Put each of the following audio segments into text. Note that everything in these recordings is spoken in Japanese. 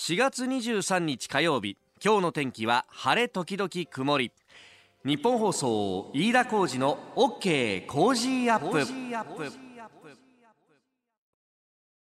4月23日火曜日。今日の天気は晴れ時々曇り。ニッポン放送飯田浩司の OK! Cozy up!。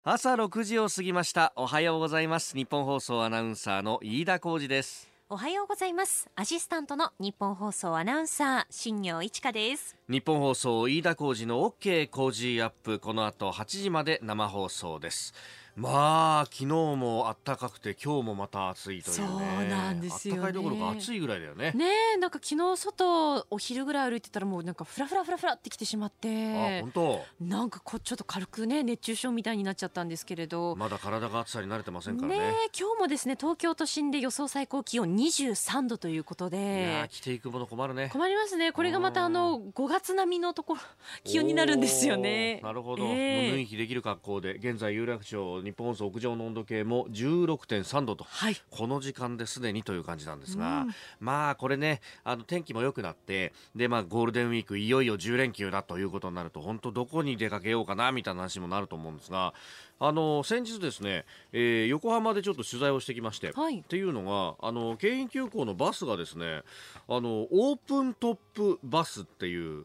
朝6時を過ぎました。おはようございます。ニッポン放送アナウンサーの飯田浩司です。おはようございます。アシスタントのニッポン放送アナウンサー新行市佳です。ニッポン放送飯田浩司の OK! Cozy up!。この後8時まで生放送ですまあ昨日も暖かくて今日もまた暑いというね。そうなんですよね。暖かいどころか暑いぐらいだよね。ねえなんか昨日外お昼ぐらい歩いてたらもうなんかフラフラフラフラってきてしまっあて本当？なんかこうちょっと軽くね熱中症みたいになっちゃったんですけれど。まだ体が暑さに慣れてませんからね。ねえ今日もですね東京都心で予想最高気温23度ということいやでー着ていくもの困るね。困りますね。これがまたあの5月並みのところ気温になるんですよね。なるほど、ええ。もう脱ぎ着できる格好で現在有楽町日本放送屋上の温度計も16.3度と。はい。この時間ですでにという感じなんですが、うん。まあこれねあの天気も良くなってでまあゴールデンウィークいよいよ10連休だということになると本当どこに出かけようかなみたいな話もなると思うんですがあの先日ですね、えー横浜でちょっと取材をしてきまして、はい。っていうのがあの京浜急行のバスがですねあのオープントップバスっていう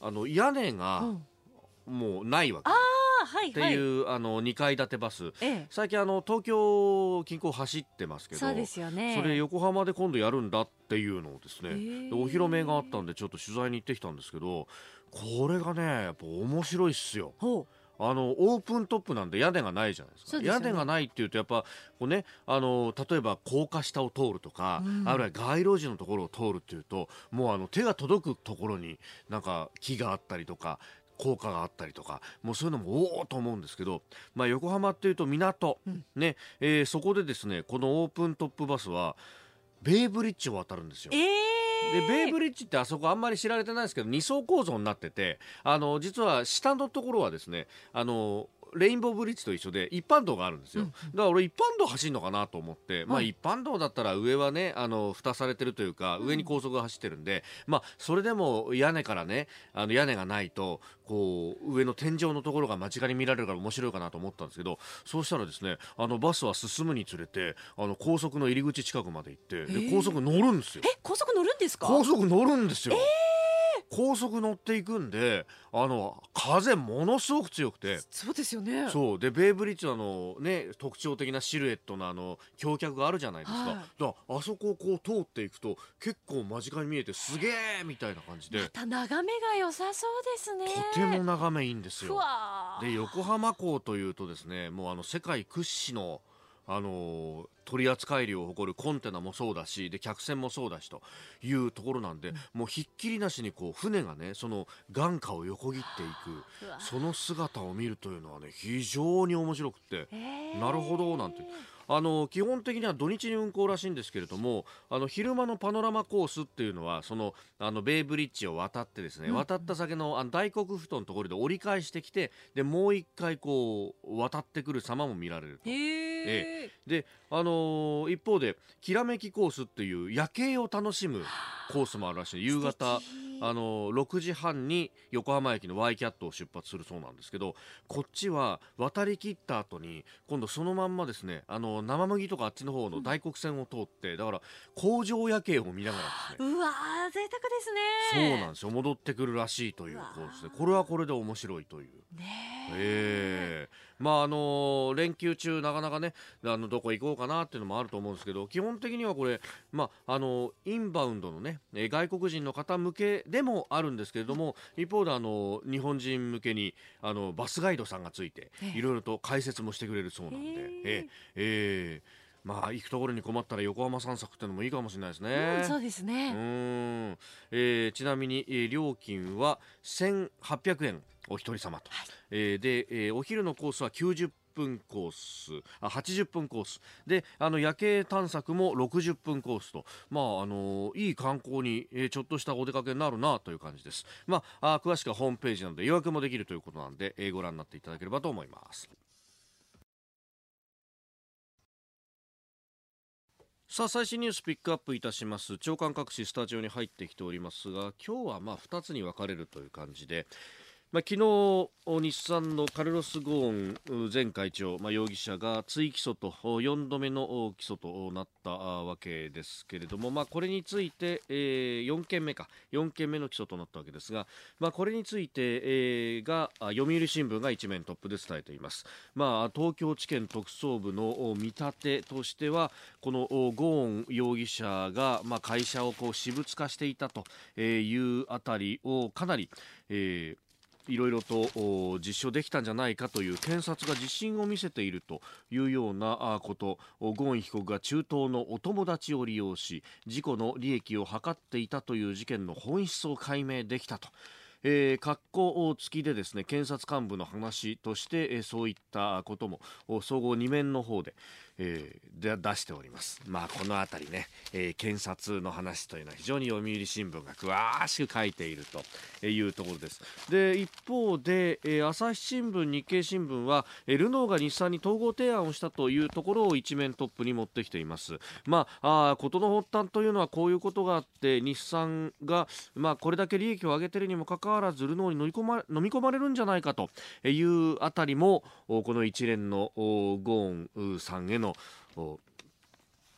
あの屋根がうん。もうないわけ、ああはいってはいい。う、あの2階建てバス。ええ。最近あの東京近郊走ってますけどそうですよね。それ横浜で今度やるんだっていうのをですね、へーでお披露目があったんでちょっと取材に行ってきたんですけどこれがねやっぱ面白いっすよ。ほあのオープントップなんで屋根がないじゃないですか。ね。屋根がないっていうとやっぱこうねあの例えば高架下を通るとか、うん。あるいは街路樹のところを通るっていうともうあの手が届くところになんか木があったりとか高架があったりとかもうそういうのもおおと思うんですけど、まあ、横浜っていうと港、うんねえーそこでですねこのオープントップバスはベイブリッジを渡るんですよう。ええでベイブリッジってあそこあんまり知られてないですけど二層構造になっててあの実は下のところはですねあのレインボーブリッジと一緒で一般道があるんですよ、うんだから俺一般道走るのかなと思って、まあはい。一般道だったら上はねあの蓋されてるというか上に高速が走ってるんで、まあそれでも屋根からねあの屋根がないとこう上の天井のところが間近に見られるから面白いかなと思ったんですけどそうしたらですねあのバスは進むにつれてあの高速の入り口近くまで行ってで高速乗るんですよ。え高速乗るんですか？高速乗るんですよ、高速乗っていくんであの風ものすごく強くて。そうですよね。そう。でベイブリッジのあの、ね、特徴的なシルエットのあの橋脚があるじゃないですか,、はい。だからあそこをこう通っていくと結構間近に見えてすげえみたいな感じで。また眺めが良さそうですね。とても眺めいいんですふよ。で横浜港というとですねもうあの世界屈指のあの取扱量を誇るコンテナもそうだしで客船もそうだしというところなんで、もうひっきりなしにこう船がねその眼下を横切っていくその姿を見るというのはね非常に面白くって。えー。なるほどなんてあの基本的には土日に運行らしいんですけれどもあの昼間のパノラマコースっていうのはそのあのベイブリッジを渡ってですね、うん。渡った先のあの大黒ふ頭のところで折り返してきてでもう一回こう渡ってくる様も見られると。へえで、あのー一方できらめきコースっていう夜景を楽しむコースもあるらしい。夕方あのー6時半に横浜駅の Y キャットを出発するそうなんですけどこっちは渡り切った後に今度そのまんまですねあのー生麦とかあっちの方の大黒線を通って、だから工場夜景を見ながらですね。うわー贅沢ですね。そうなんですよ。戻ってくるらしいというコースでこれはこれで面白いという。ねえ。えまああの連休中なかなかねあのどこ行こうかなっていうのもあると思うんですけど基本的にはこれまああのインバウンドのねえー外国人の方向けでもあるんですけれども一方であの日本人向けにあのバスガイドさんがついてええ。いろいろと解説もしてくれるそうなんでへえええええまあ行くところに困ったら横浜散策っていうのもいいかもしれないですうね。んそうですうねーん。えーちなみに、えー料金は1800円お一人様と、えーで、えーお昼のコースは90分コースあ80分コース。であの夜景探索も60分コースと、まああのいい観光に、えーちょっとしたお出かけになるなという感じです、まあ、あ詳しくはホームページなどで予約もできるということなんで、えーご覧になっていただければと思います。さあ最新ニュースピックアップいたします。長官各紙スタジオに入ってきておりますが今日はまあ2つに分かれるという感じでまあ、昨日日産のカルロス・ゴーン前会長、まあ、容疑者が追起訴と4度目の起訴となったわけですけれども、まあ、これについて、えー、4件目か。4件目の起訴となったわけですが、まあ、これについて、えー、が読売新聞が一面トップで伝えています、まあ、東京地検特捜部の見立てとしてはこのゴーン容疑者が、まあ、会社をこう私物化していたというあたりをかなり、えーいろいろと実証できたんじゃないかという検察が自信を見せているというようなこと。ゴーン被告が中東のお友達を利用し事故の利益を図っていたという事件の本質を解明できたと。えー、格好付きでですね検察幹部の話として、えー、そういったことも。総合2面の方で、えー、出しております。まあ、この辺りね、えー、検察の話というのは非常に読売新聞が詳しく書いているというところです。で、一方で、えー、朝日新聞、日経新聞は、えー、ルノーが日産に統合提案をしたというところを一面トップに持ってきています。まあ、あことの発端というのはこういうことがあって、日産が、まあ、これだけ利益を上げているにもかかわらず、ルノーに飲み込ま飲み込まれるんじゃないかというあたりも、この一連のゴーンさんへの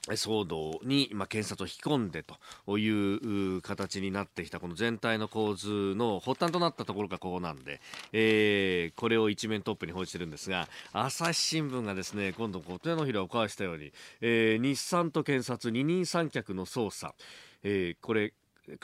騒動に、まあ、検察を引き込んでという形になってきたこの全体の構図の発端となったところがここなんで、えー、これを一面トップに報じてるんですが朝日新聞がですね今度手のひらを返したように、えー、日産と検察二人三脚の捜査、えー、これ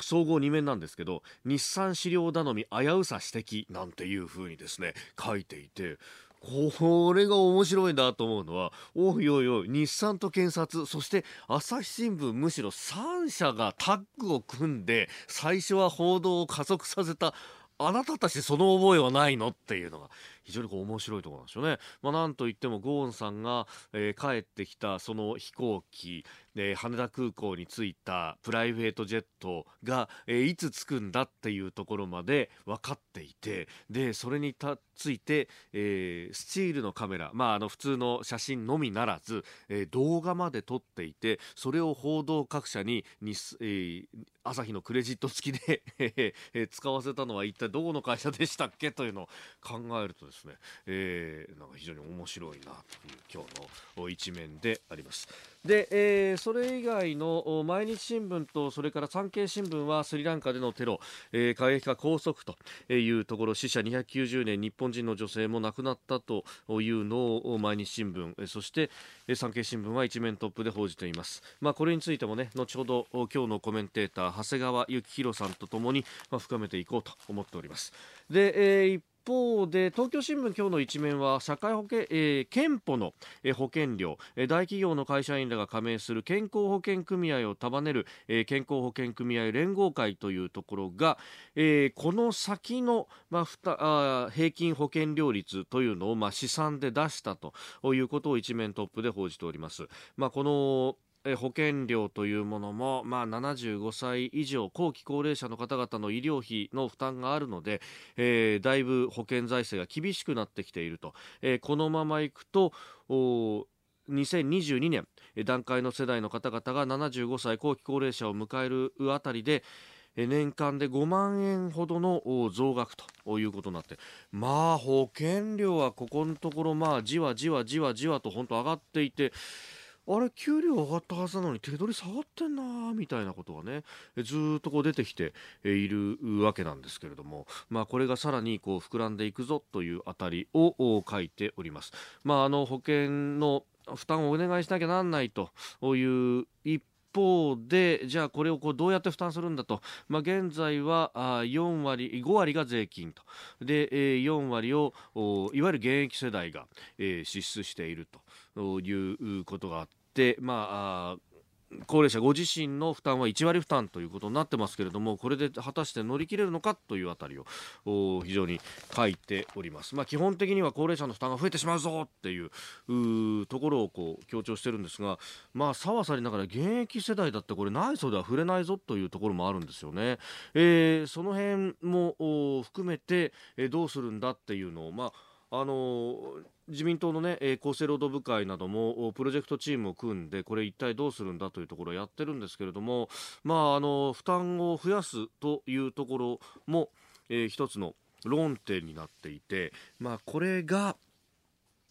総合2面なんですけど日産資料頼み危うさ指摘なんていうふうにですね書いていてこれが面白いなと思うのは、おいおいおい、日産と検察、そして朝日新聞、むしろ3社がタッグを組んで、最初は報道を加速させた、あなたたちその覚えはないの？っていうのが非常にこう面白いところなんですよね。まあ、なんといってもゴーンさんが、えー、帰ってきたその飛行機、えー、羽田空港に着いたプライベートジェットが、えー、いつ着くんだっていうところまで分かっていてでそれにたついて、えー、スチールのカメラ、まあ、あの普通の写真のみならず、えー、動画まで撮っていてそれを報道各社にに、えー、朝日のクレジット付きで えー、使わせたのは一体どこの会社でしたっけ？というのを考えるとですね、えー、なんか非常に面白いなという今日の一面であります。で、えー、それ以外の毎日新聞とそれから産経新聞はスリランカでのテロ、えー、過激化拘束というところ死者290年日本人の女性も亡くなったというのを毎日新聞そして産経新聞は一面トップで報じています、まあ、これについてもね後ほど今日のコメンテーター長谷川幸宏さんとともに、ま、深めていこうと思っております。で、えー、一方で東京新聞今日の一面は社会保険、えー、憲法の、え、保険料、え、大企業の会社員らが加盟する健康保険組合を束ねる、え、健康保険組合連合会というところが、えー、この先の、まあ、ふたあ平均保険料率というのを、まあ、試算で出したということを一面トップで報じております。まあ、この保険料というものも、まあ、75歳以上後期高齢者の方々の医療費の負担があるので、えー、だいぶ保険財政が厳しくなってきていると、えー、このままいくと2022年段階の世代の方々が75歳後期高齢者を迎えるあたりで年間で5万円ほどの増額ということになってまあ保険料はここのところまあじわじわじわじわと本当上がっていてあれ給料上がったはずなのに手取り下がってんなみたいなことがねずっとこう出てきているわけなんですけれども、まあ、これがさらにこう膨らんでいくぞというあたりを書いております。まあ、あの保険の負担をお願いしなきゃなんないという一方でじゃあこれをこうどうやって負担するんだと、まあ、現在は4割5割が税金とで、4割をいわゆる現役世代が、支出しているということがあって、まあ、高齢者ご自身の負担は1割負担ということになってますけれどもこれで果たして乗り切れるのかというあたりを非常に書いております、まあ、基本的には高齢者の負担が増えてしまうぞっていうところをこう強調してるんですがまあさはさりながら現役世代だってこれ内装では触れないぞというところもあるんですよね、えー、その辺も含めて、どうするんだっていうのをまああの自民党の、ね、厚生労働部会などもプロジェクトチームを組んでこれ一体どうするんだというところをやってるんですけれども、まあ、あの負担を増やすというところも、えー、一つの論点になっていて、まあ、これが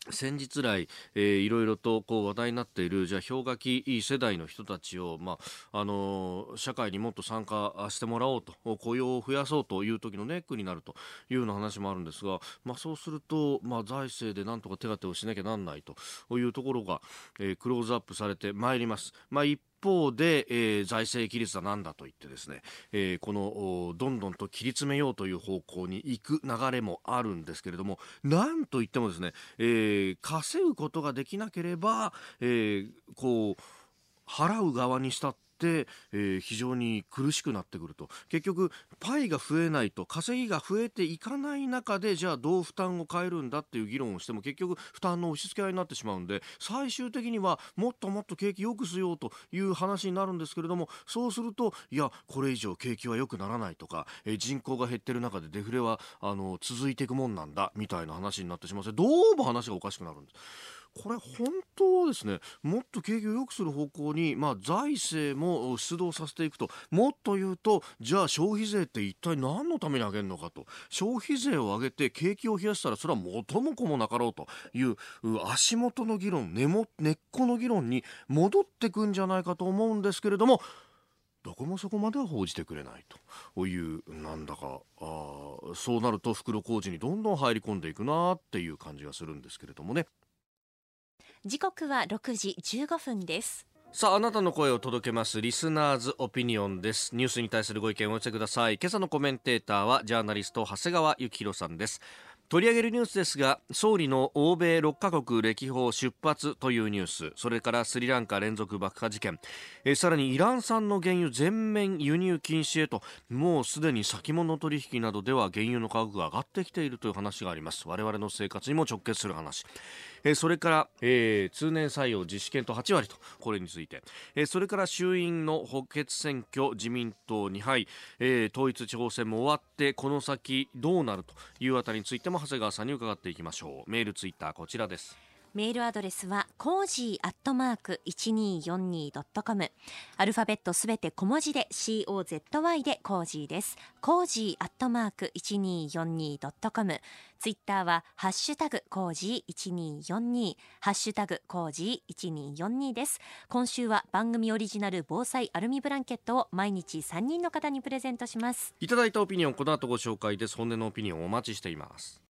先日来、えー、いろいろとこう話題になっているじゃあ氷河期世代の人たちを、まああの、社会にもっと参加してもらおうと雇用を増やそうという時のネックになるというような話もあるんですが、まあ、そうすると、まあ、財政でなんとか手当てをしなきゃなんないというところが、えー、クローズアップされてまいります。まあ、一方で、えー、財政規律は何だと言ってですね、えー、このどんどんと切り詰めようという方向に行く流れもあるんですけれどもなんといってもですね、えー、稼ぐことができなければ、えー、こう払う側にしたって、えー、非常に苦しくなってくると結局パイが増えないと稼ぎが増えていかない中でじゃあどう負担を変えるんだっていう議論をしても結局負担の押し付け合いになってしまうんで最終的にはもっともっと景気良くしようという話になるんですけれどもそうするといやこれ以上景気は良くならないとか、えー、人口が減ってる中でデフレはあの続いていくもんなんだみたいな話になってしまってどうも話がおかしくなるんです。これ本当はですねもっと景気を良くする方向に、まあ、財政も出動させていくともっと言うとじゃあ消費税って一体何のために上げるのかと消費税を上げて景気を冷やしたらそれは元も子もなかろうという足元の議論根も根っこの議論に戻ってくんじゃないかと思うんですけれどもどこもそこまでは報じてくれないというなんだかあそうなると袋小路にどんどん入り込んでいくなっていう感じがするんですけれどもね。時刻は6時15分ですさあ、あなたの声を届けます。リスナーズオピニオンです。ニュースに対するご意見をお寄せください。今朝のコメンテーターは、ジャーナリスト、長谷川幸宏さんです。取り上げるニュースですが総理の欧米6カ国歴訪出発というニュースそれからスリランカ連続爆破事件えさらにイラン産の原油全面輸入禁止へともうすでに先物取引などでは原油の価格が上がってきているという話があります我々の生活にも直結する話えそれから、えー、通年採用実施検討8割とこれについて、えそれから衆院の補欠選挙自民党2敗、え、統一地方選も終わってこの先どうなるというあたりについても長谷川さんに伺っていきましょう。メールツイッターこちらです。メールアドレスはコージーアットマーク 1242.com アルファベットすべて小文字で COZY でコージーです。コージーアットマーク 1242.com ツイッターはハッシュタグコージー1242ハッシュタグコージー1242です。今週は番組オリジナル防災アルミブランケットを毎日3人の方にプレゼントします。いただいたオピニオンこの後ご紹介です。本音のオピニオンお待ちしています。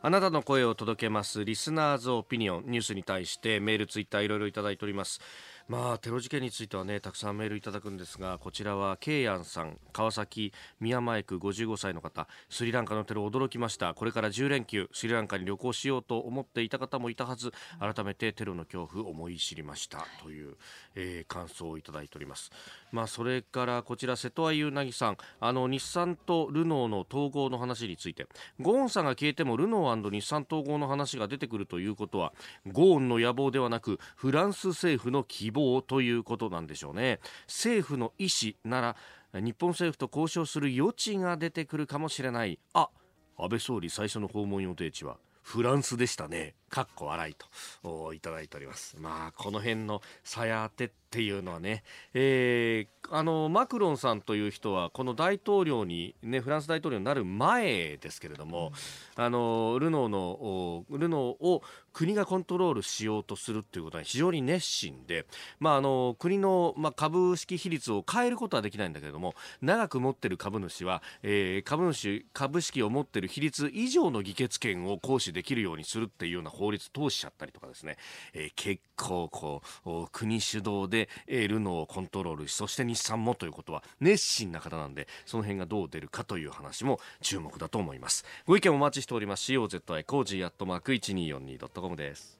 あなたの声を届けますリスナーズオピニオンニュースに対してメールツイッターいろいろいただいております。まあテロ事件についてはねたくさんメールいただくんですがこちらはケイヤンさん川崎宮前区55歳の方。スリランカのテロ驚きました。これから10連休スリランカに旅行しようと思っていた方もいたはず。改めてテロの恐怖思い知りました。という、えー、感想をいただいております。まあ、それからこちら瀬戸谷うなぎさん。あの日産とルノーの統合の話について。ゴーンさんが消えてもルノー日産統合の話が出てくるということはゴーンの野望ではなくフランス政府の希望ということなんでしょうね政府の意思なら日本政府と交渉する余地が出てくるかもしれないあ安倍総理最初の訪問予定地はフランスでしたね。かっこ笑いといただいております。まあ、この辺のさや当てっていうのはね、えー、あの、マクロンさんという人は、この大統領に、ね、フランス大統領になる前ですけれども、うん、あの、ルノーの、ルノーを国がコントロールしようとするっていうことは非常に熱心で、まあ、あの、国の、まあ、株式比率を変えることはできないんだけれども、長く持ってる株主は、えー、株主、株式を持ってる比率以上の議決権を行使できるようにするっていうような法律通しちゃったりとかですね、えー、結構こう、国主導で、えー、ルノーをコントロールしそして日産もということは熱心な方なんでその辺がどう出るかという話も注目だと思います。ご意見お待ちしております。COZY コージーアットマーク 1242.com です。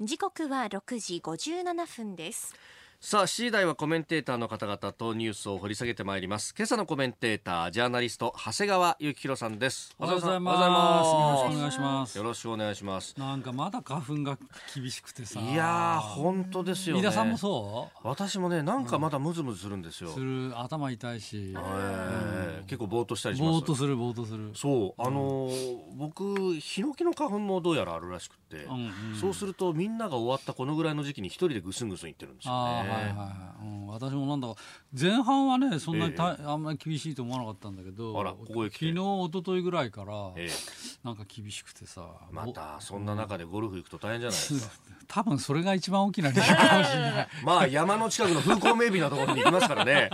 時刻は6時57分です。さあ、7時台はコメンテーターの方々とニュースを掘り下げてまいります。今朝のコメンテーター、ジャーナリスト、長谷川幸宏さんです。おはようございます。よろしくお願いします。よろしくお願いします。なんかまだ花粉が厳しくてさ。いや本当ですよね。皆さんもそう？私もね、なんかまだムズムズするんですよ。する、頭痛いし。えー、結構ぼーっとしたりします？ぼーっとする、ぼーっとする。そう、あのー、僕、ヒノキの花粉もどうやらあるらしくて、うんうん、そうするとみんなが終わったこのぐらいの時期に一人でぐすんぐすん言ってるんですよね。はいはいうん、私もなんだか前半はねそんなにた、あんまり厳しいと思わなかったんだけどここ昨日一昨日ぐらいから、ええ。なんか厳しくてさまたそんな中でゴルフ行くと大変じゃないですか。多分それが一番大きな理由かもしれない。まあ山の近くの風光明媚なところに行きますからね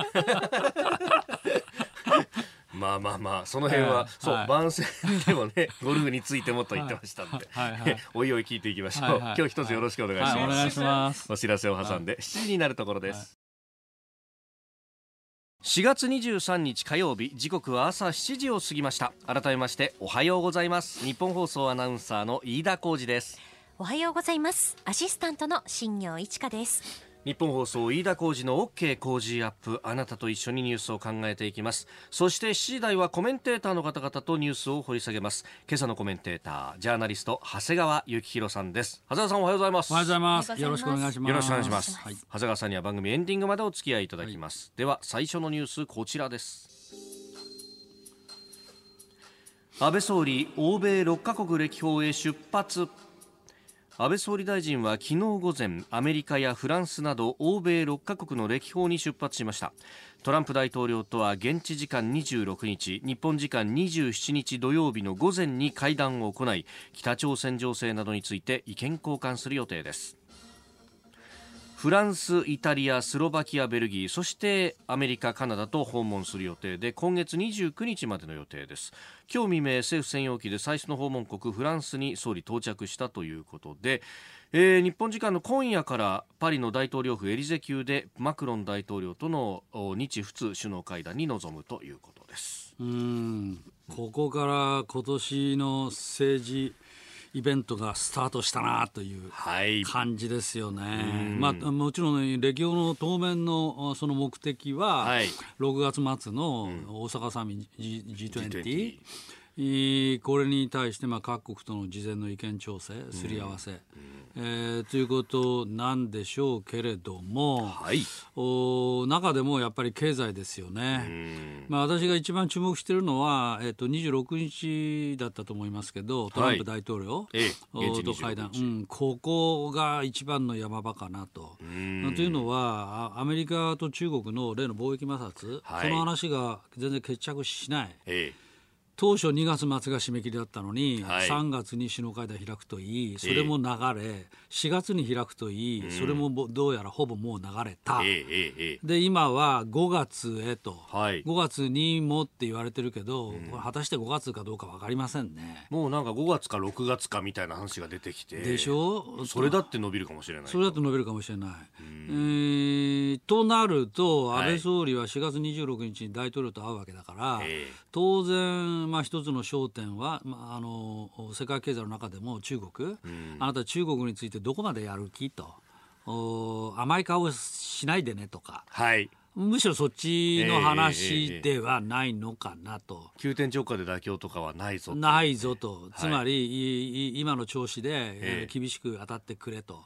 まあまあまあその辺は、はいそう、はい。番宣でもね ゴルフについてもと言ってましたんで、はいはい おいおい聞いていきましょう、はいはい。今日一つよろしくお願いします、はい、お願いします。お知らせを挟んで7時になるところです、4月23日火曜日時刻は朝7時を過ぎました。改めましておはようございます。日本放送アナウンサーの飯田浩二です。おはようございます。アシスタントの新業一華です日本放送飯田浩二の OK 工事アップ。あなたと一緒にニュースを考えていきます。そして7時台はコメンテーターの方々とニュースを掘り下げます。今朝のコメンテータージャーナリスト長谷川幸宏さんです。長谷川さんおはようございます。おはようございます。よろしくお願いします。よろしくお願いします、はい、長谷川さんには番組エンディングまでお付き合いいただきます、では最初のニュースこちらです。安倍総理欧米6カ国歴訪へ出発安倍総理大臣は昨日午前アメリカやフランスなど欧米6カ国の歴訪に出発しました。トランプ大統領とは現地時間26日日本時間27日土曜日の午前に会談を行い北朝鮮情勢などについて意見交換する予定です。フランス、イタリア、スロバキア、ベルギーそしてアメリカ、カナダと訪問する予定で今月29日までの予定です。今日未明政府専用機で最初の訪問国フランスに総理到着したということで、えー日本時間の今夜からパリの大統領府エリゼ宮でマクロン大統領との日仏首脳会談に臨むということです。うん。ここから今年の政治イベントがスタートしたなというはい。感じですよね。ん。まあ、もちろん、ね、歴訪の当面のあその目的は、はい。6月末の大阪サミット G20, G20 えーこれに対してまあ各国との事前の意見調整すり合わせ、えーということなんでしょうけれども、はい。お中でもやっぱり経済ですよね。まあ、私が一番注目しているのは、えっと26日だったと思いますけどトランプ大統領、ええお現地と会談、26うん、ここが一番の山場かなと。ん。というのはあアメリカと中国の例の貿易摩擦、はい。この話が全然決着しない。え当初2月末が締め切りだったのに、はい。3月に首脳会談開くといいそれも流れ、4月に開くといい、それもぼどうやらほぼもう流れた、ええええええ。で今は5月へと、はい。5月にもって言われてるけど、これ果たして5月かどうか分かりませんね。もうなんか5月か6月かみたいな話が出てきてでしょ？それだって伸びるかもしれない。それだと伸びるかもしれない。えーとなるとはい。安倍総理は4月26日に大統領と会うわけだから、ええ。当然、まあ、一つの焦点は、まあ、あの世界経済の中でも中国、あなた中国についてどこまでやる気と。お甘い顔をしないでねとか。はい。むしろそっちの話ではないのかなと。急転直下で妥協とかはないぞと。ないぞと、つまり、いい今の調子で、ええ。厳しく当たってくれと、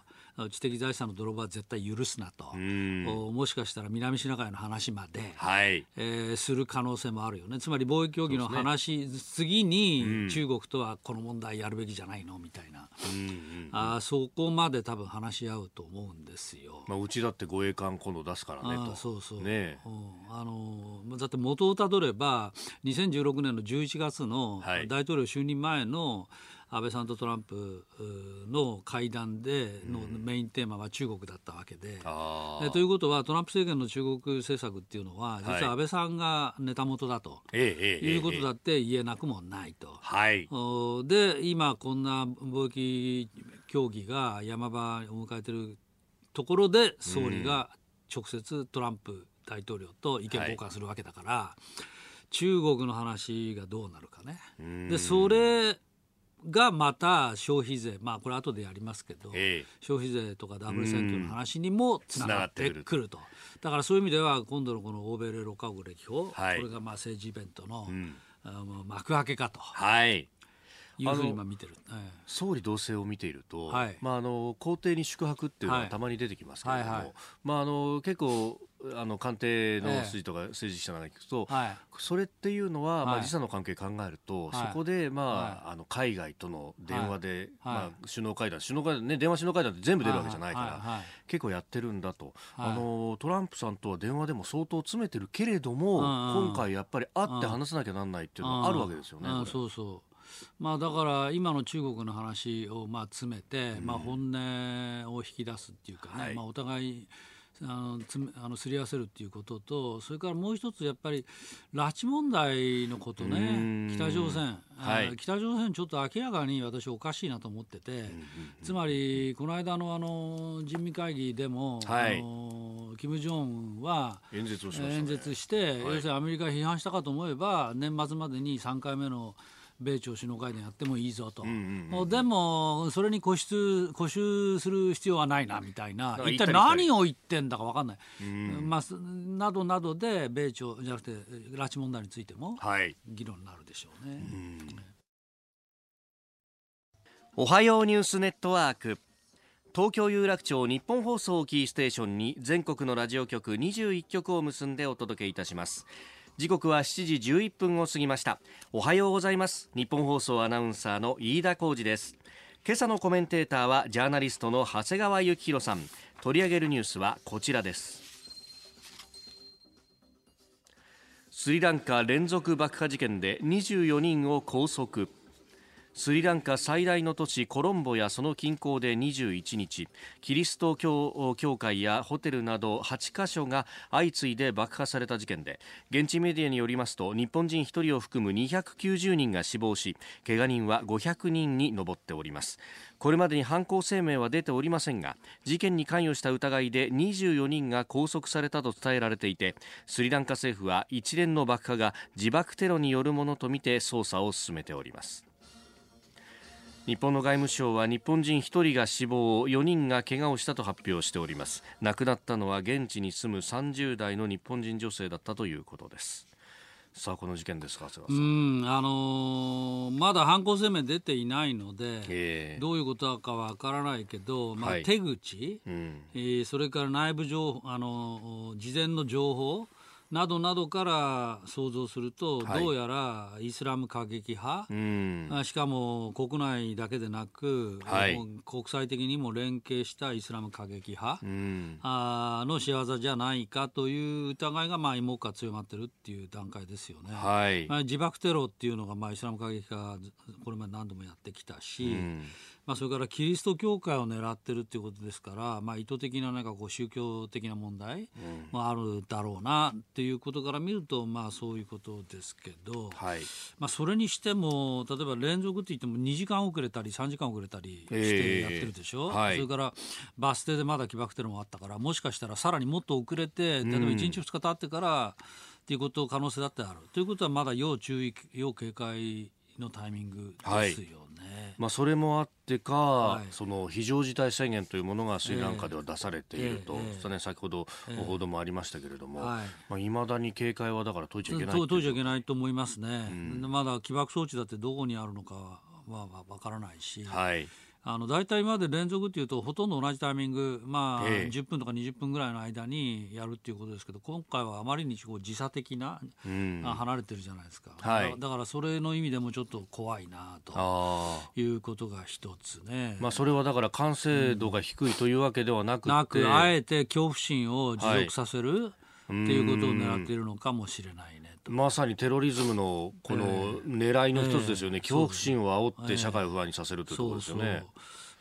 知的財産の泥棒は絶対許すなと、もしかしたら南シナ海の話まで、はい。えーする可能性もあるよね、つまり貿易協議の話、次に中国とはこの問題やるべきじゃないの？みたいな、うんうんあーそこまで多分話し合うと思うんですよ。まあ、うちだって護衛艦今度出すからねあとーそうそう、ねうん。あのーだって元をたどれば2016年の11月のはい。大統領就任前の安倍さんとトランプの会談でのメインテーマは中国だったわけで。ああえということはトランプ政権の中国政策っていうのは実はい。は安倍さんがネタ元だとええええいうことだええって言えなくもないと。はい。おで今こんな貿易協議が山場を迎えているところで総理が直接トランプ大統領と意見交換するわけだから、中国の話がどうなるかね。うん。でそれがまた消費税まあこれ後でやりますけど、ええ。消費税とかダブル選挙の話にもつながってくると。だからそういう意味では今度のこの欧米6カ国歴訪、はい。これがまあ政治イベントの、ん。あの幕開けかと。はいいうふうに今見てる、ええ。総理同棲を見ていると、はい。まあ、あの公邸に宿泊っていうのははい。たまに出てきますけれども、はいはい。まあ、あの結構あの官邸の筋とか政治記者なんか聞くと、はい。それっていうのは、まあ、はい時差の関係考えると、はい。そこで、まああの海外との電話で、はい。まあ、首脳会談首脳会談、ね、電話首脳会談って全部出るわけじゃないから、はいはいはい結構やってるんだと、はい。あのトランプさんとは電話でも相当詰めてるけれども、うんうん。今回やっぱり会って話さなきゃなんないっていうのがあるわけですよね。そうそうまあだから今の中国の話をまあ詰めて、まあ本音を引き出すっていうかね、はい。まあお互いあのつめあのすり合わせるっていうこととそれからもう一つやっぱり拉致問題のことうねん。北朝鮮、はい。あ北朝鮮ちょっと明らかに私おかしいなと思ってて、つまりこの間のあの人民会議でも、はい。あの金正恩は演説をしました、ね、演説して、はい。要するにアメリカを批判したかと思えば年末までに3回目の米朝首脳会談やってもいいぞと、んうんうんもうでもそれに固執固執する必要はないなみたいな。一体何を言ってんだか分かんない、ん。まあ、すなどなどで米朝じゃなくて拉致問題についてもはい。議論になるでしょうね。おはようニュースネットワーク。東京有楽町日本放送をキーステーションに全国のラジオ局21局を結んでお届けいたします時刻は7時11分を過ぎました。おはようございます。日本放送アナウンサーの飯田浩二です。今朝のコメンテーターはジャーナリストの長谷川幸宏さん。取り上げるニュースはこちらです。スリランカ連続爆破事件で24人を拘束。スリランカ最大の都市コロンボやその近郊で21日キリスト教教会やホテルなど8カ所が相次いで爆破された事件で現地メディアによりますと日本人1人を含む290人が死亡し怪我人は500人に上っております。これまでに犯行声明は出ておりませんが事件に関与した疑いで24人が拘束されたと伝えられていてスリランカ政府は一連の爆破が自爆テロによるものとみて捜査を進めております。日本の外務省は日本人1人が死亡4人が怪我をしたと発表しております。亡くなったのは現地に住む30代の日本人女性だったということです。さあこの事件ですかうん、んあのーまだ犯行声明出ていないので、ええ。どういうことかわからないけど、まあはい。手口、うん。えーそれから内部情報あの事前の情報などなどから想像すると、はい。どうやらイスラム過激派、うん。あしかも国内だけでなく、はい。国際的にも連携したイスラム過激派、うん。あの仕業じゃないかという疑いがまあ今か強まってるっていう段階ですよね。はい、まあ、自爆テロっていうのがまあイスラム過激派がこれまで何度もやってきたし、うんまあ、それからキリスト教会を狙ってるっていうことですから、まあ、意図的ななんかこう宗教的な問題もあるだろうなっていうことから見ると、まあ、そういうことですけど、はい。まあ、それにしても例えば連続って言っても2時間遅れたり3時間遅れたりしてやってるでしょ、えーはい。それからバス停でまだ起爆テロもあったからもしかしたらさらにもっと遅れて例えば1日2日経ってからっていうこと可能性だってある。ということはまだ要注意要警戒のタイミングですよね。まあ、それもあってか、はい。その非常事態宣言というものがスリランカでは出されていると、ええええそね、先ほど報道もありましたけれども、はい。まあ、未だに警戒はだから解いちゃいけないと当っていう時はいけないと思いますね、まだ起爆装置だってどこにあるのかはまあわからないし、はいあの大体今まで連続っていうとほとんど同じタイミング、まあええ。10分とか20分ぐらいの間にやるっていうことですけど今回はあまりにこう時差的な、うん。あ離れてるじゃないですか、はい。だだからそれの意味でもちょっと怖いなということが一つね。まあ、それはだから完成度が低いというわけではなくて、なくあえて恐怖心を持続させる、っていうことを狙っているのかもしれないね。と。まさにテロリズムのこの狙いの一つですよね、ええ恐怖心を煽って社会を不安にさせるというところですよね。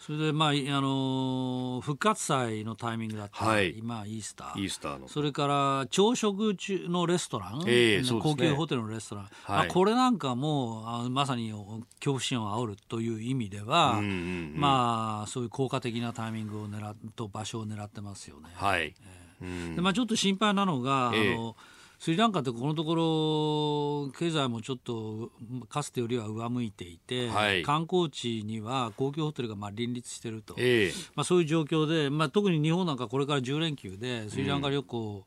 それで、まあ、いあのー復活祭のタイミングだったり、はい。今イースター。イースターの。それから朝食中のレストラン、ええそうですね。高級ホテルのレストラン、はい。まあ、これなんかもあまさに恐怖心を煽るという意味では、うんうんうん。まあ、そういう効果的なタイミングを狙っと場所を狙ってますよね。はい、うん。でまあ、ちょっと心配なのが、ええ。あのスリランカってこのところ経済もちょっとかつてよりは上向いていて、はい。観光地には高級ホテルがまあ林立してると、ええ。まあ、そういう状況で、まあ、特に日本なんかこれから10連休でスリランカ旅行、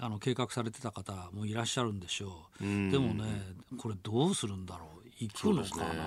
あの計画されてた方もいらっしゃるんでしょう、うん。でもねこれどうするんだろう。行くのかな、ね。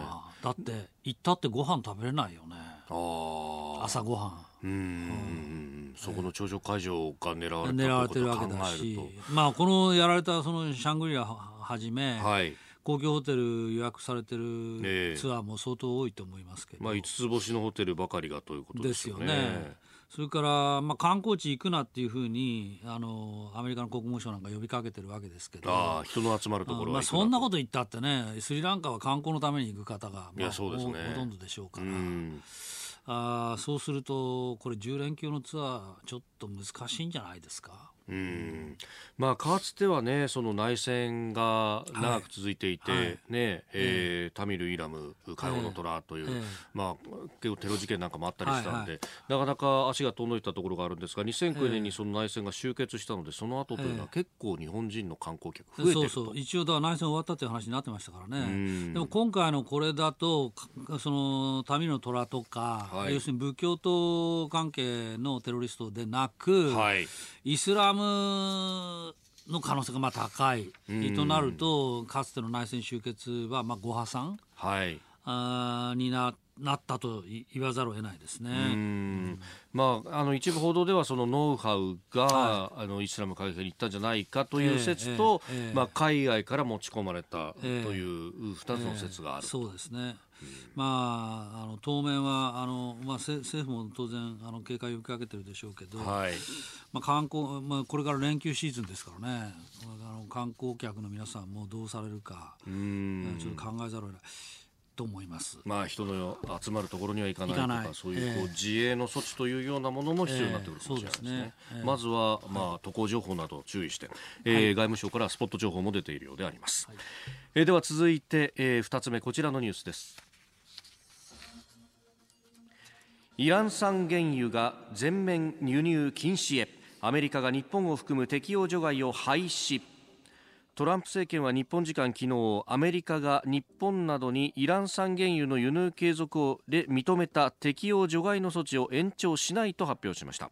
だって行ったってご飯食べれないよね朝ごはん。そこの頂上会場が狙われた狙われてるわけだし。まあこのやられたそのシャングリラはじめ、はい。公共ホテル予約されてええ。るツアーも相当多いと思いますけど、まあ5つ星のホテルばかりがということですよね。ですよねそれから、まあ、観光地行くなっていうふうにあのアメリカの国務省なんか呼びかけてるわけですけど。ああ人の集まるところまあ、そんなこと言ったってねスリランカは観光のために行く方が、いやまあ、そうですね。ほほとんどでしょうかうら、ん。あーそうするとこれ10連休のツアーちょっと難しいんじゃないですか？うん。まあかつてはねその内戦が長く続いていて、はい。はい。ねえータミル・イラム解放の虎という、ええまあ結構テロ事件なんかもあったりしたんで、はいなかなか足が遠のいたところがあるんですが2009年にその内戦が終結したのでその後というのはええ結構日本人の観光客増えてると。そうそう。一応だ内戦終わったっていう話になってましたからね、うん。でも今回のこれだとかその民の虎とか、はい。要するに仏教徒関係のテロリストでなく、はい。イスラムの可能性がまあ高い、うん。となるとかつての内戦終結はまあご破産はい。あーにななったとい言わざるを得ないですね。うん。まあ、あの一部報道ではそのノウハウが、はあのイスラム改革に行ったんじゃないかという説と、ええええ。まあ、海外から持ち込まれたとええ。いう2つの説がある、そうですね、まあ、あの当面はあの、まあ、せ政府も当然あの警戒を呼びかけてるでしょうけど、はい。まあ観光まあ、これから連休シーズンですからね。あの観光客の皆さんもどうされるか、うえんーちょっと考えざるを得ないと思います。まあ、人の集まるところには行かないとかそういうこう、ええ自衛の措置というようなものも必要になってくるかもしれない。ですね,、ええそうですね。ええまずは、まあ、渡航情報などを注意して、えー外務省からスポット情報も出ているようであります、はい。えーでは続いて、え2つ目こちらのニュースですイラン産原油が全面輸入禁止へ。アメリカが日本を含む適用除外を廃止。トランプ政権は日本時間昨日アメリカが日本などにイラン産原油の輸入継続をで認めた適用除外の措置を延長しないと発表しました。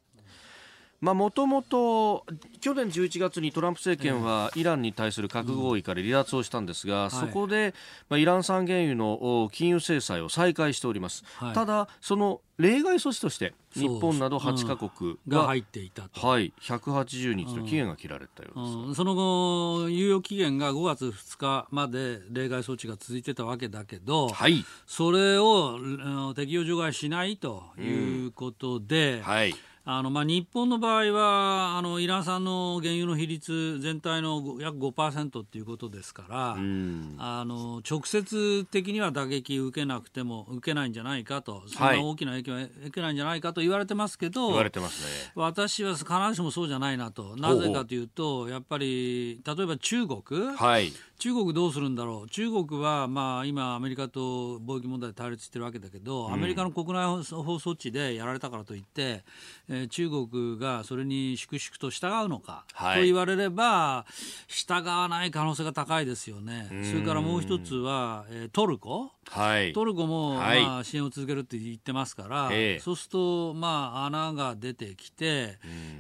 もともと去年11月にトランプ政権はイランに対する核合意から離脱をしたんですが、そこで、まあ、イラン産原油のお金融制裁を再開しております、はい。ただその例外措置として日本など8カ国がが入っていたと。はい、180日の期限が切られたようです、うん、その後、猶予期限が5月2日まで例外措置が続いてたわけだけど、はい。それをうん適用除外しないということで、はいあのまあ、日本の場合はあのイラン産の原油の比率全体のご約5%っていうことですから、うん。あの直接的には打撃受けなくても受けないんじゃないかと。そんな大きな影響は受けないんじゃないかと言われてますけど、言われてますね。私は必ずしもそうじゃないなと。なぜかというとやっぱり例えば中国、はい中国どうするんだろう、中国はまあ今、アメリカと貿易問題で対立してるわけだけど、アメリカの国内法措置でやられたからといって、えー中国がそれに粛々と従うのか、はい。と言われれば、従わない可能性が高いですよね、それからもう一つは、えートルコ。はい。トルコも、はい。まあ、支援を続けるって言ってますから、ええ。そうすると、まあ、穴が出てきて、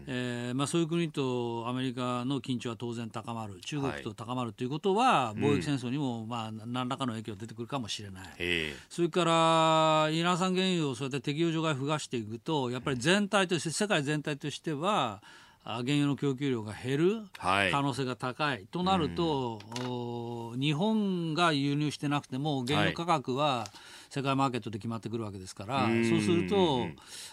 えーまあ、そういう国とアメリカの緊張は当然高まる、中国と高まるということは、貿易戦争にも、まあ、何らかの影響が出てくるかもしれない。えそれからイラン産原油をそうやって適用除外を増やしていくと、やっぱり全体として、世界全体としては、あ原油の供給量が減るはい。可能性が高い、となると、お日本が輸入してなくても、原油価格は世界マーケットで決まってくるわけですから、うん。そうすると、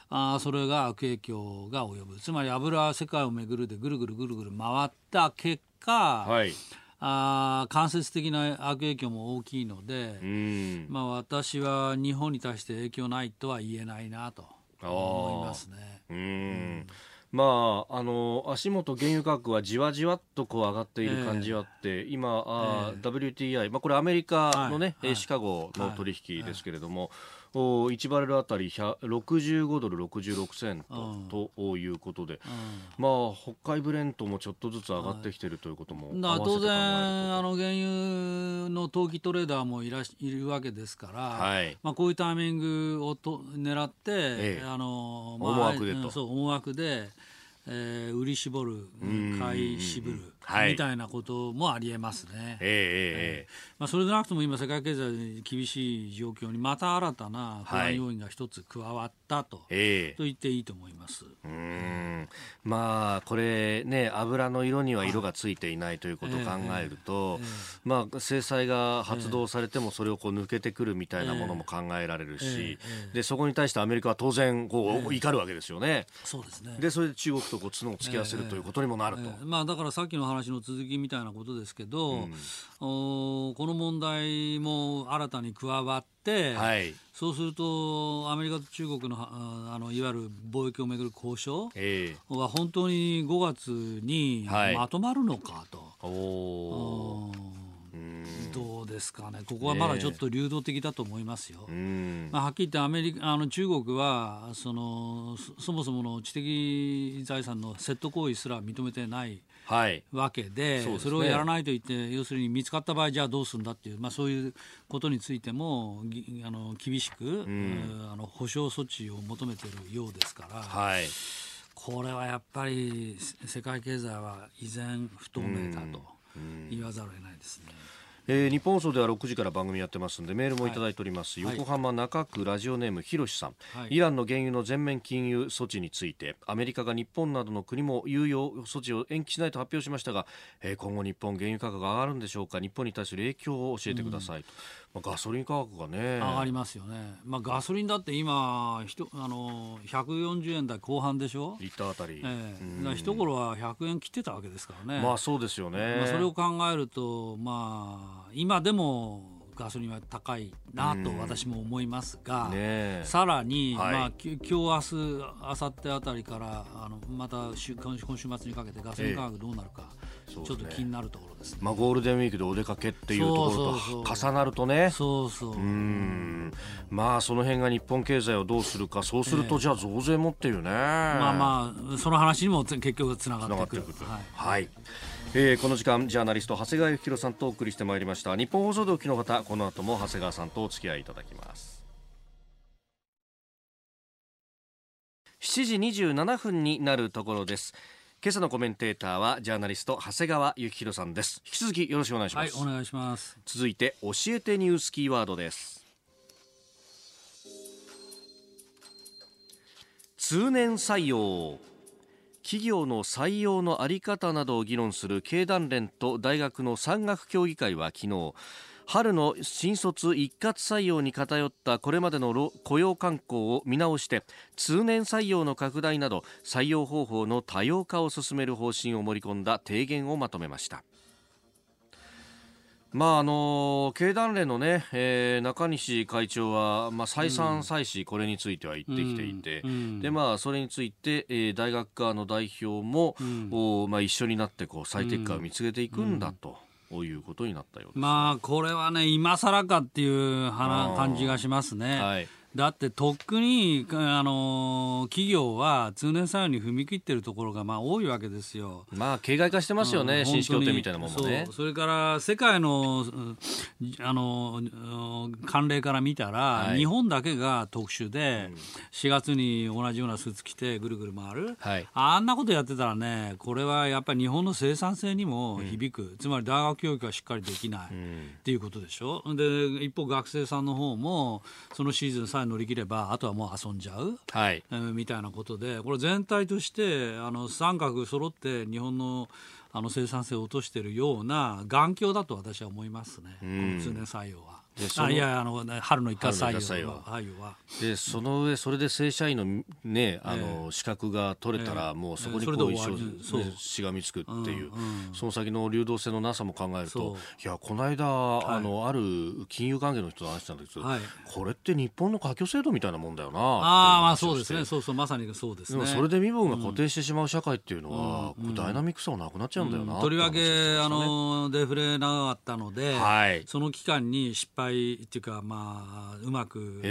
あーそれが悪影響が及ぶ、つまり油は世界を巡るでぐるぐるぐるぐる回った結果、はい。あー間接的な悪影響も大きいので。うん。まあ、私は日本に対して影響ないとは言えないなと思いますね。うんまあ、あの足元原油価格はじわじわっとこう上がっている感じはあって、今あ、え WTI、まあ、これアメリカのね、はい。はい。シカゴの取引ですけれども、お1バレルあたり100 65ドル66セントということで、まあ、北海ブレントもちょっとずつ上がってきてるということも合わせて考えると。然あの原油の投機トレーダーもいらしいるわけですから、はい。まあ、こういうタイミングをと狙って、ええ。あの思惑でと。うんそう思惑で、ええー売り絞るん。買い渋る、はい。みたいなこともありえますね。ええええまあ、それでなくても今世界経済厳しい状況にまた新たな不安要因が一つ加わったと,、ええ。と言っていいと思います。うーん。まあこれね油の色には色がついていないということを考えると、ええまあ制裁が発動されてもそれをこう抜けてくるみたいなものも考えられるし、でそこに対してアメリカは当然こう怒るわけですよね。そうですね。でそれで中国とこう角を突き合わせるということにもなると。ええ。まあ、だからさっきの話の続きみたいなことですけど、おこの問題も新たに加わって、はい、そうするとアメリカと中国のああのいわゆる貿易をめぐる交渉ええ。は本当に5月にはい。まとまるのかと。おおうん。ー、どうですかね、ここはまだちょっと流動的だと思いますよ。うん、まあ、はっきり言ってアメリカあの中国はそのそそもそもの知的財産の窃盗行為すら認めてないはい、わけでそれをやらないと言って要するに見つかった場合じゃあどうするんだっていう、まあ、そういうことについてもぎあの厳しく、うん。あの保証措置を求めているようですから、はい、これはやっぱりせ世界経済は依然不透明だと言わざるを得ないですね。えー日本放送では6時から番組やってますんでメールもいただいております、はい。横浜中区ラジオネームひろしさん、はい。イランの原油の全面禁輸措置についてアメリカが日本などの国も猶予措置を延期しないと発表しましたが、えー今後日本原油価格が上がるんでしょうか。日本に対する影響を教えてくださいと、まあ、ガソリン価格がね。上がりますよね、まあ、ガソリンだって今ひとあの140円台後半でしょ、リッターあたり、ええ。うん。だ一頃は100円切ってたわけですからね、まあそうですよね、まあ、それを考えると、まあ、今でもガソリンは高いなと私も思いますが、ねえ。さらに、はい。まあ、き今日明日明後日あたりからあのまた週今今週末にかけてガソリン価格どうなるか、ちょっと気になるところですね。まあ、ゴールデンウィークでお出かけっていうところと重なるとね。そうそう、うん。まあその辺が日本経済をどうするかそうするとじゃあ増税もっていうね。まあまあその話にもつ結局つながつながってくる。ってくるはい。はい、えーこの時間ジャーナリスト長谷川幸宏さんとお送りしてまいりました。日本放送でお聞きの方この後も長谷川さんとお付き合いいただきます。7時27分になるところです今朝のコメンテーターはジャーナリスト長谷川幸宏さんです。引き続きよろしくお願いします、はい、お願いします。続いて教えてニュースキーワードです。通年採用。企業の採用のあり方などを議論する経団連と大学の産学協議会は昨日春の新卒一括採用に偏ったこれまでの労雇用慣行を見直して通年採用の拡大など採用方法の多様化を進める方針を盛り込んだ提言をまとめました。まああの経団連のね、えー中西会長は、まあ、再三再四これについては言ってきていて、うんうん。でまあ、それについて、えー大学側の代表も、ん。おまあ、一緒になってこう最適化を見つけていくんだと、いうことになったようです。まあこれはね今更かっていう感じがしますね。はいだってとっくにあの企業は通年採用に踏み切ってるところがまあ多いわけですよ。まあ形骸化してますよね、うん紳士協定みたいなもんもねそう。それから世界のうんあのうん慣例から見たら、はい。日本だけが特殊で、4月に同じようなスーツ着てぐるぐる回る、はい。あんなことやってたらねこれはやっぱり日本の生産性にも響く、つまり大学教育がしっかりできない、っていうことでしょ。で一方学生さんの方もそのシーズンさえ乗り切ればあとはもう遊んじゃう？はいえーみたいなことでこれ全体としてあの三角揃って日本のあの生産性を落としているような眼鏡だと私は思いますね、この通年採用は。でそのあいやあの春の一括採用用。は。でその上それで正社員のねあの資格が取れたら、ええ。もうそこにこう一生、しがみつくっていう、その先の流動性のなさも考えるといやこの間、あのある金融関係の人と話したんですけど、はい。これって日本の可挙制度みたいなもんだよなああまあそうですね。そうそうまさにそうですね。それで身分が固定してしまう社会っていうのは、ダイナミックさがなくなっちゃうんだよな、とりわけあのデフレ長かったので、はい。その期間に失敗っていうかまあうまく、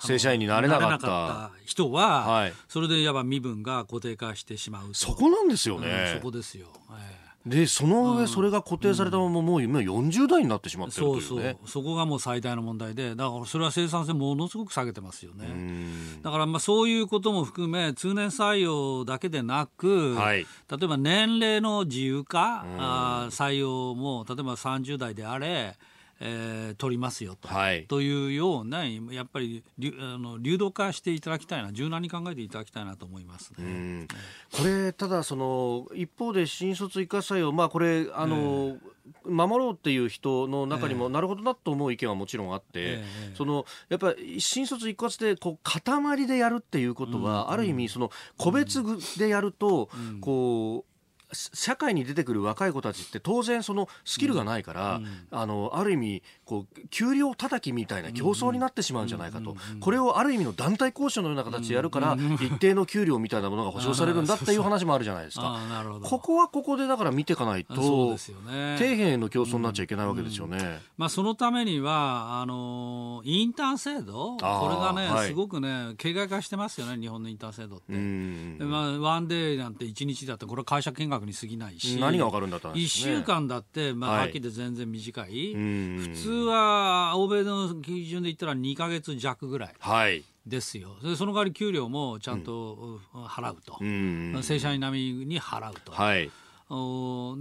正社員になれなかった。人は、はい。それでいわば身分が固定化してしまうと。そこなんですようんねそ、こですよ、えでその上それが固定されたままもう今40代になってしまってるというそうねそう。そこがもう最大の問題でだからそれは生産性ものすごく下げてますよね。うん。だからまあそういうことも含め通年採用だけでなく、はい。例えば年齢の自由化、あー採用も例えば30代であれ、えー取りますよと,、はい。というようなやっぱり流あの流動化していただきたいな柔軟に考えていただきたいなと思いますね。うん。これただその一方で新卒一括採用まあこれあの、守ろうっていう人の中にも、なるほどなと思う意見はもちろんあって、ええ。そのやっぱり新卒一括でこう塊でやるっていうことは、ある意味その個別でやると、こうし社会に出てくる若い子たちって当然そのスキルがないから、あのある意味こう給料叩きみたいな競争になってしまうんじゃないかと、これをある意味の団体交渉のような形でやるから、一定の給料みたいなものが保証されるんだっていう話もあるじゃないですか。ここはここでだから見ていかないとね。底辺の競争になっちゃいけないわけですよね。まあ、そのためにはあのインターン制度？これがね、はい。すごくね形骸化してますよね日本のインターン制度って。まあ、ワンデーなんて1日だってこれは会社見学に過ぎないし何がわかるんだったんで1すね。週間だって、まあ、はいはっきり言って全然短い、うん普通は欧米の基準で言ったら2か月弱ぐらいはい。ですよでその代わり給料もちゃんと、うん払うと、うん正社員並みに払うと。はい。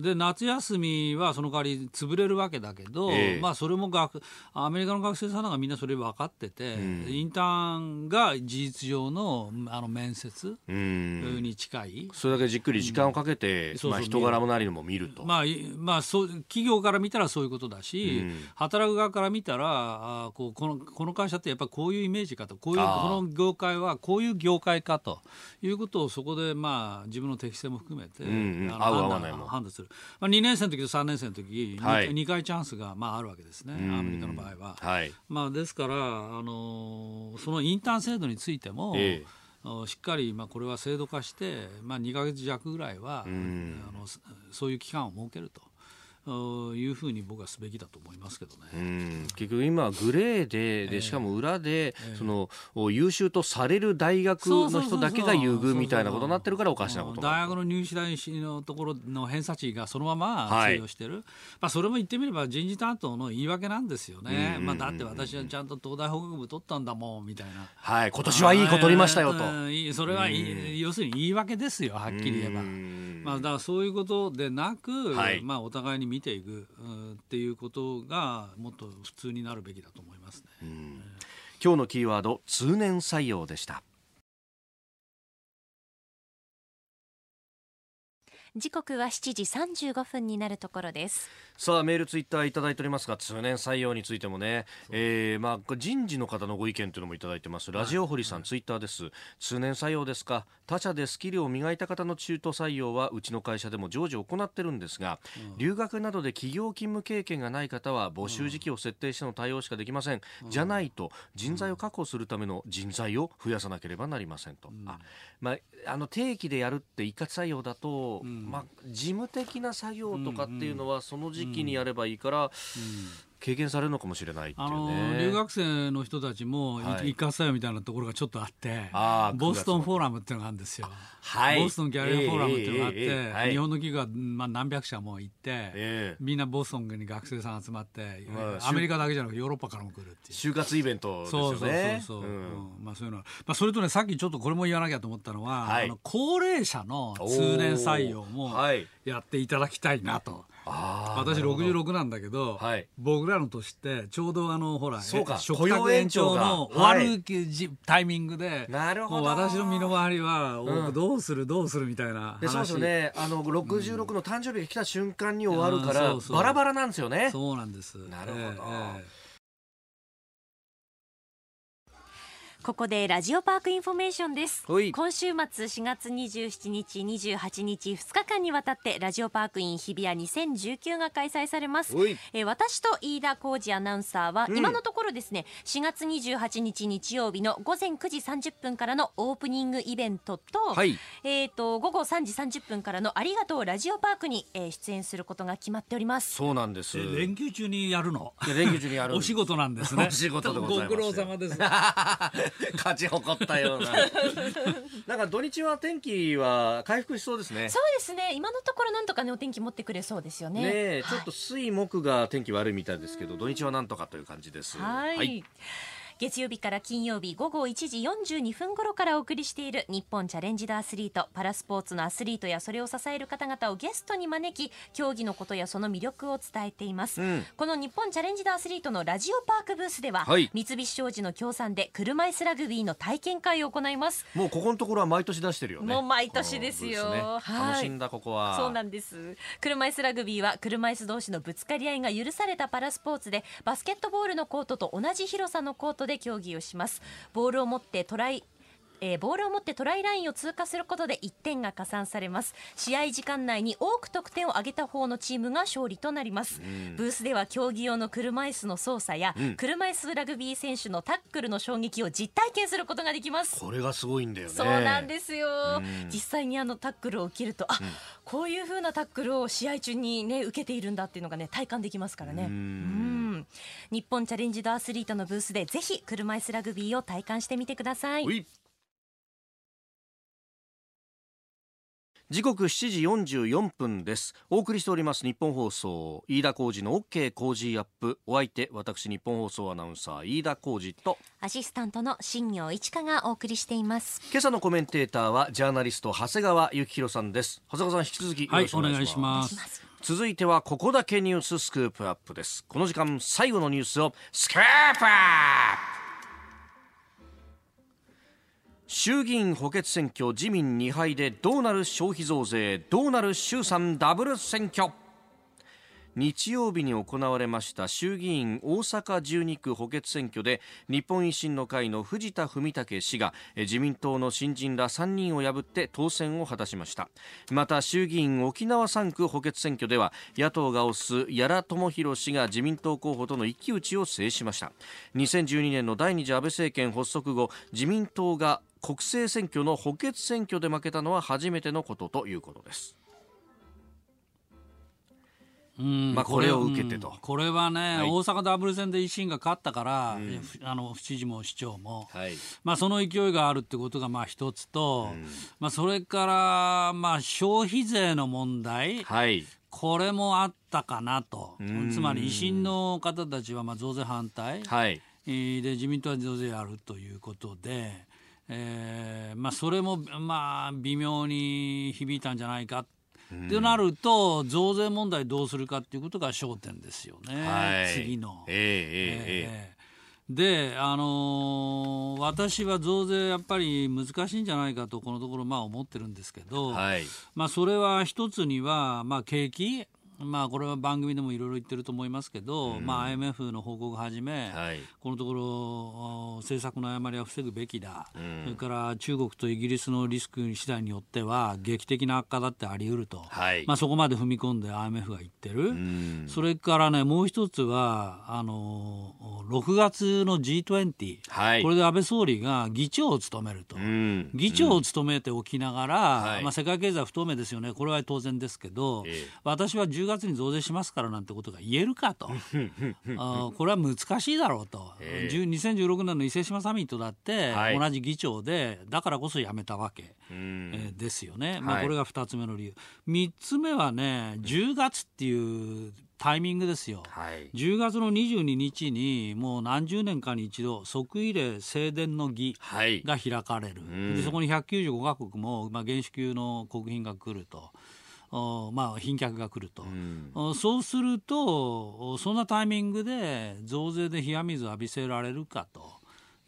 で夏休みはその代わり潰れるわけだけど、ええ。まあ、それも学アメリカの学生さんなんかみんなそれ分かってて、ん。インターンが事実上のあの面接うん。に近い、それだけじっくり時間をかけて、そうそう。まあ人柄もなりのも見ると。まあいまあ、そう企業から見たらそういうことだし、うん。働く側から見たらあーこうこのこの会社ってやっぱりこういうイメージかとこういうこの業界はこういう業界かということをそこで、まあ、自分の適性も含めて、うんうん判断判断する、まあ、2年生の時と3年生の時、はい 2, 回チャンスが、まあ、あるわけですねうんアメリカの場合は。はい。まあ、ですから、あのーそのインターン制度についても、ええあしっかり、まあ、これは制度化して、まあ、2か月弱ぐらいは、んあのそそういう期間を設けると。あいうふうに僕はすべきだと思いますけどね。うん。結局今グレーでええ。でしかも裏でええ。そのお優秀とされる大学の人だけが優遇みたいなことになってるからおかしなこと大学の入試大試のところの偏差値がそのままはい。通用してる、まあ、それも言ってみれば人事担当の言い訳なんですよね、まあ、だって私はちゃんと東大法学部取ったんだもんみたいな。はい。今年はいい子取りましたよと。それは、いい。要するに言い訳ですよはっきり言えば。うん。まあ、だからそういうことでなく、はい。まあ、お互いに見ていく、うんっていうことがもっと普通になるべきだと思いますね。今日のキーワード通年採用でした。時刻は7時35分になるところです。さあメールツイッターいただいておりますが通年採用についてもね、えー、まあ人事の方のご意見というのもいただいてます。ラジオ堀さん、ツイッターです。通年採用ですか？他社でスキルを磨いた方の中途採用はうちの会社でも常時行ってるんですが、留学などで企業勤務経験がない方は募集時期を設定しての対応しかできません、じゃないと人材を確保するための人材を増やさなければなりませんと、あまあ、あの定期でやるって一括採用だと、まあ、事務的な作業とかっていうのはその時期にやればいいから、経験されるのかもしれないっていあの。留学生の人たちもはい。一括採用みたいなところがちょっとあって、ボストンフォーラムっていうのがあるんですよ。はい。ボストンギャリアフォーラムっていうのがあって、ええええええはい。日本の企業が、まあ、何百社も行って、ええ。みんなボストンに学生さん集まって、まあアメリカだけじゃなくてヨーロッパからも来るっていう。就活イベントですよそうそうね。そうそう、うん。うんまあそういうの。は、まあそれとねさっきちょっとこれも言わなきゃと思ったのは、はい。あの高齢者の通年採用もやっていただきたいなと。私なるほど。66なんだけど、はい。僕らの年ってちょうどあのほらそうかえ食卓延長の終わるじタイミングで、なるほど。私の身の回りは、うん。おどうするどうするみたいな話でそうですよね。あの66の誕生日が来た瞬間に終わるから、バラバラなんですよね。そうなんです。なるほど。ええええここでラジオパークインフォメーションです。はい。今週末4月27日28日2日間にわたってラジオパーク in 日比谷2019が開催されます。はい。えー私と飯田浩司アナウンサーは、うん。今のところですね4月28日日曜日の午前9時30分からのオープニングイベントと,、はい。えー、と午後3時30分からのありがとうラジオパークに、えー出演することが決まっております。そうなんです。え連休中にやるの？で連休中にやる お仕事なんですね。お仕事でございますご苦労様です 勝ち誇ったような。なんか土日は天気は回復しそうですね。そうですね。今のところなんとかねお天気持ってくれそうですよね。ねちょっと水木が天気悪いみたいですけど土日はなんとかという感じです。はい月曜日から金曜日午後1時42分頃からお送りしている日本チャレンジドアスリートパラスポーツのアスリートやそれを支える方々をゲストに招き競技のことやその魅力を伝えています、うん。この日本チャレンジドアスリートのラジオパークブースでは、はい。三菱商事の協賛で車椅子ラグビーの体験会を行います。もうここのところは毎年出してるよね。もう毎年ですよ。ね。はい。楽しんだここは。そうなんです。車椅子ラグビーは車椅子同士のぶつかり合いが許されたパラスポーツでバスケットボールのコートと同じ広さのコートで競技をします。ボールを持ってトライえーボールを持ってトライラインを通過することで1点が加算されます。試合時間内に多く得点を挙げた方のチームが勝利となります、ブースでは競技用の車椅子の操作や、車椅子ラグビー選手のタックルの衝撃を実体験することができます。これがすごいんだよね。そうなんですよ、うん。実際にあのタックルを受けるとあ、こういう風なタックルを試合中にね受けているんだっていうのがね体感できますからね。うん。うん。日本チャレンジドアスリートのブースでぜひ車椅子ラグビーを体感してみてください時刻7時44分です。お送りしております日本放送飯田浩二の OK 工事アップ。お相手私日本放送アナウンサー飯田浩二とアシスタントの新業一華がお送りしています。今朝のコメンテーターはジャーナリスト長谷川幸宏さんです。長谷川さん引き続きよはいろしくお願いします,、お願いします。続いてはここだけニューススクープアップです。この時間最後のニュースをスクープアップ衆議院補欠選挙自民2敗でどうなる消費増税どうなる衆参ダブル選挙。日曜日に行われました衆議院大阪12区補欠選挙で日本維新の会の藤田文武氏が自民党の新人ら3人を破って当選を果たしました。また衆議院沖縄3区補欠選挙では野党が推す屋良智弘氏が自民党候補との一騎打ちを制しました。2012年の第二次安倍政権発足後自民党が国政選挙の補欠選挙で負けたのは初めてのことということです。うん。まあこれを受けてと。うん。これはね、はい。大阪ダブル選で維新が勝ったから、ふあの府知事も市長も、はい。まあ、その勢いがあるってことがまあ一つと、まあ、それからまあ消費税の問題、はい。これもあったかなと。ん。つまり維新の方たちはまあ増税反対、はい。えーで自民党は増税やるということで、えーまあ、それも、まあ、微妙に響いたんじゃないか。ってなると、増税問題どうするかっていうことが焦点ですよね、はい、次の。えー、えー、えーで、あのー、私は増税、やっぱり難しいんじゃないかと、このところ、まあ思ってるんですけど、はい、まあそれは一つには、まあ、景気、まあ、これは番組でもいろいろ言ってると思いますけど、まあ、IMF の報告をはじめ、はい。このところお政策の誤りは防ぐべきだ、ん。それから中国とイギリスのリスク次第によっては劇的な悪化だってあり得ると、はい。まあ、そこまで踏み込んで IMF が言ってる。うん。それからね、もう一つは、あの、6月の G20、はい。これで安倍総理が議長を務めると。うん。議長を務めておきながら、はい。まあ、世界経済は不透明ですよね、これは当然ですけど、ええ。私は10月に増税しますからなんてことが言えるかと、あこれは難しいだろうと、ええ。10 2016年の伊勢志摩サミットだって、はい。同じ議長で、だからこそ辞めたわけ。うん。えーですよね、まあ、はいこれが2つ目の理由、3つ目はね10月っていうタイミングですよ。はい。10月の22日にもう何十年かに一度即位礼正殿の儀はい。が開かれる、ん。でそこに195カ国も、まあ、原始級の国賓が来ると。おまあ、賓客が来ると、ん。おそうするとおそんなタイミングで増税で冷や水を浴びせられるかと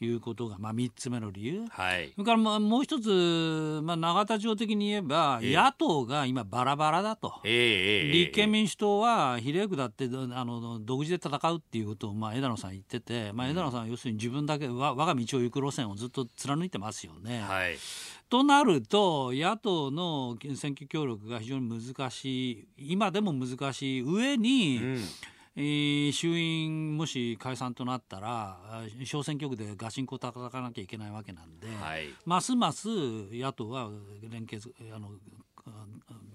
いうことが、まあ、3つ目の理由、はい。それからまあもう一つ、まあ、永田町的に言えば、ええ。野党が今バラバラだと。ええええ立憲民主党は比例区だってどあの独自で戦うっていうことを、まあ、枝野さん言ってて、まあ、枝野さんは要するに自分だけわ我が道を行く路線をずっと貫いてますよね。はい。となると野党の選挙協力が非常に難しい今でも難しい上に、うんえー衆院もし解散となったらあ小選挙区でガチンコ叩かなきゃいけないわけなんで、はい。ますます野党は連携ずあのあ